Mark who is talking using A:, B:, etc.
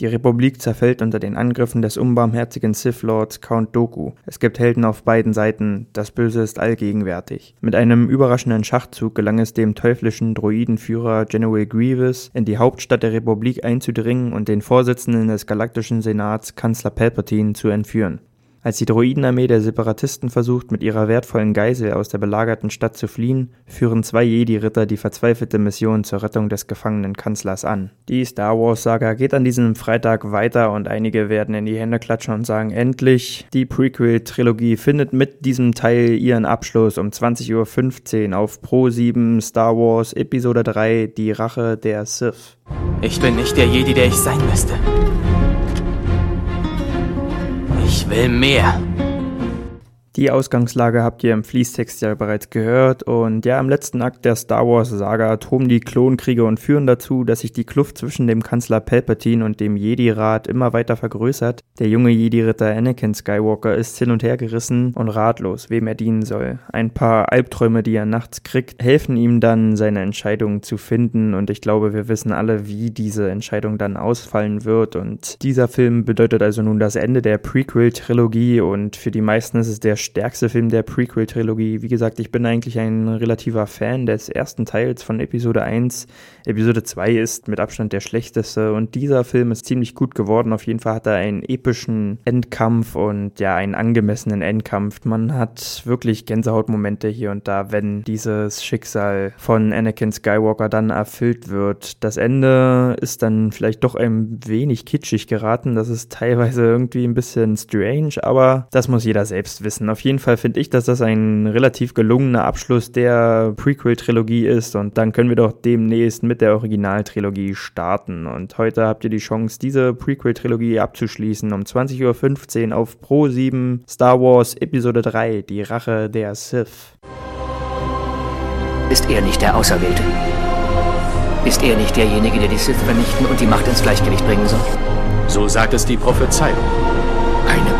A: die Republik zerfällt unter den Angriffen des unbarmherzigen Sith Lords Count Doku. Es gibt Helden auf beiden Seiten, das Böse ist allgegenwärtig. Mit einem überraschenden Schachzug gelang es dem teuflischen Droidenführer General Grievous, in die Hauptstadt der Republik einzudringen und den Vorsitzenden des Galaktischen Senats Kanzler Palpatine zu entführen. Als die Droidenarmee der Separatisten versucht, mit ihrer wertvollen Geisel aus der belagerten Stadt zu fliehen, führen zwei Jedi-Ritter die verzweifelte Mission zur Rettung des gefangenen Kanzlers an. Die Star Wars-Saga geht an diesem Freitag weiter und einige werden in die Hände klatschen und sagen, endlich, die Prequel-Trilogie findet mit diesem Teil ihren Abschluss um 20.15 Uhr auf Pro 7 Star Wars Episode 3, die Rache der Sith.
B: Ich bin nicht der Jedi, der ich sein müsste. Will mehr.
A: Die Ausgangslage habt ihr im Fließtext ja bereits gehört und ja, im letzten Akt der Star Wars Saga toben die Klonkriege und führen dazu, dass sich die Kluft zwischen dem Kanzler Palpatine und dem Jedi-Rat immer weiter vergrößert. Der junge Jedi-Ritter Anakin Skywalker ist hin und her gerissen und ratlos, wem er dienen soll. Ein paar Albträume, die er nachts kriegt, helfen ihm dann, seine Entscheidung zu finden und ich glaube, wir wissen alle, wie diese Entscheidung dann ausfallen wird und dieser Film bedeutet also nun das Ende der Prequel-Trilogie und für die meisten ist es der stärkste Film der Prequel-Trilogie. Wie gesagt, ich bin eigentlich ein relativer Fan des ersten Teils von Episode 1. Episode 2 ist mit Abstand der schlechteste und dieser Film ist ziemlich gut geworden. Auf jeden Fall hat er einen epischen Endkampf und ja, einen angemessenen Endkampf. Man hat wirklich Gänsehautmomente hier und da, wenn dieses Schicksal von Anakin Skywalker dann erfüllt wird. Das Ende ist dann vielleicht doch ein wenig kitschig geraten. Das ist teilweise irgendwie ein bisschen strange, aber das muss jeder selbst wissen. Auf jeden Fall finde ich, dass das ein relativ gelungener Abschluss der Prequel-Trilogie ist und dann können wir doch demnächst mit der Originaltrilogie starten. Und heute habt ihr die Chance, diese Prequel-Trilogie abzuschließen um 20.15 Uhr auf Pro 7 Star Wars Episode 3, die Rache der Sith.
C: Ist er nicht der Auserwählte? Ist er nicht derjenige, der die Sith vernichten und die Macht ins Gleichgewicht bringen soll?
D: So sagt es die Prophezeiung.
E: Eine Prophezeiung